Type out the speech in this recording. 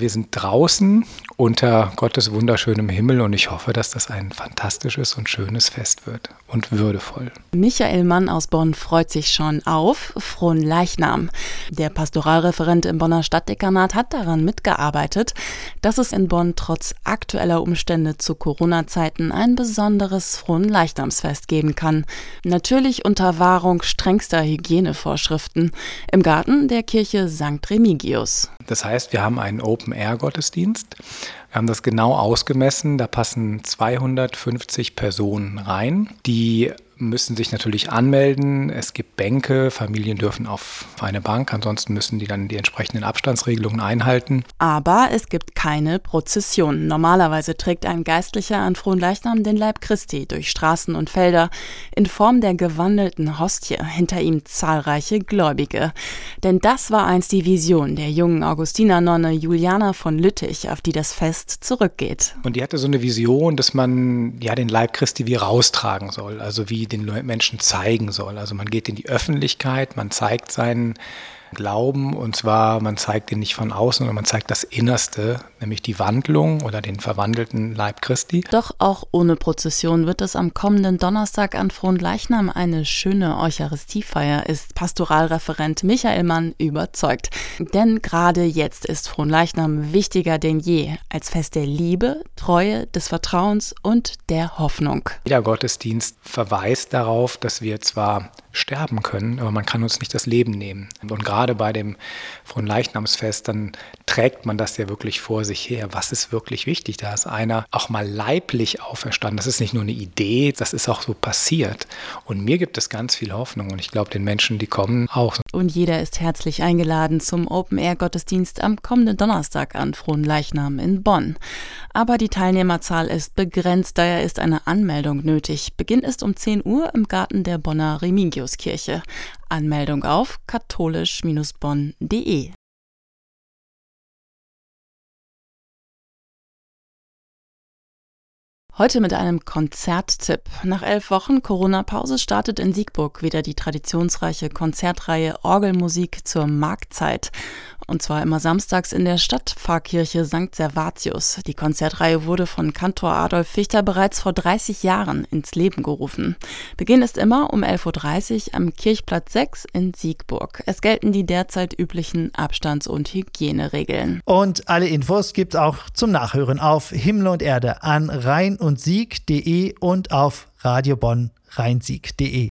Wir sind draußen unter Gottes wunderschönem Himmel und ich hoffe, dass das ein fantastisches und schönes Fest wird und würdevoll. Michael Mann aus Bonn freut sich schon auf Frohen Leichnam. Der Pastoralreferent im Bonner Stadtdekanat hat daran mitgearbeitet, dass es in Bonn trotz aktueller Umstände zu Corona-Zeiten ein besonderes Frohen Leichnamsfest geben kann. Natürlich unter Wahrung strengster Hygienevorschriften im Garten der Kirche St. Remigius. Das heißt, wir haben einen Open-Air-Gottesdienst. Haben das genau ausgemessen. Da passen 250 Personen rein, die müssen sich natürlich anmelden. Es gibt Bänke, Familien dürfen auf eine Bank, ansonsten müssen die dann die entsprechenden Abstandsregelungen einhalten. Aber es gibt keine Prozession. Normalerweise trägt ein Geistlicher an Fronleichnam den Leib Christi durch Straßen und Felder in Form der gewandelten Hostie, hinter ihm zahlreiche Gläubige. Denn das war einst die Vision der jungen Augustiner-Nonne Juliana von Lüttich, auf die das Fest zurückgeht. Und die hatte so eine Vision, dass man ja den Leib Christi wie raustragen soll, also wie den Menschen zeigen soll. Also man geht in die Öffentlichkeit, man zeigt seinen Glauben und zwar, man zeigt ihn nicht von außen, sondern man zeigt das Innerste, nämlich die Wandlung oder den verwandelten Leib Christi. Doch auch ohne Prozession wird es am kommenden Donnerstag an Fronleichnam eine schöne Eucharistiefeier, ist Pastoralreferent Michael Mann überzeugt. Denn gerade jetzt ist Fronleichnam wichtiger denn je als Fest der Liebe, Treue, des Vertrauens und der Hoffnung. Jeder Gottesdienst verweist darauf, dass wir zwar sterben können, aber man kann uns nicht das Leben nehmen. Und gerade bei dem Fronleichnamsfest, dann trägt man das ja wirklich vor sich her. Was ist wirklich wichtig? Da ist einer auch mal leiblich auferstanden. Das ist nicht nur eine Idee, das ist auch so passiert. Und mir gibt es ganz viel Hoffnung und ich glaube den Menschen, die kommen, auch. Und jeder ist herzlich eingeladen zum Open-Air-Gottesdienst am kommenden Donnerstag an Fronleichnam in Bonn. Aber die Teilnehmerzahl ist begrenzt, daher ist eine Anmeldung nötig. Beginn ist um 10 Uhr im Garten der Bonner Remigiuskirche. Anmeldung auf katholisch-bonn.de Heute mit einem Konzerttipp. Nach elf Wochen Corona-Pause startet in Siegburg wieder die traditionsreiche Konzertreihe Orgelmusik zur Marktzeit. Und zwar immer samstags in der Stadtpfarrkirche St. Servatius. Die Konzertreihe wurde von Kantor Adolf Fichter bereits vor 30 Jahren ins Leben gerufen. Beginn ist immer um 11.30 Uhr am Kirchplatz 6 in Siegburg. Es gelten die derzeit üblichen Abstands- und Hygieneregeln. Und alle Infos gibt's auch zum Nachhören auf Himmel und Erde an rhein und sieg.de und auf Radio Bonn rheinsieg.de.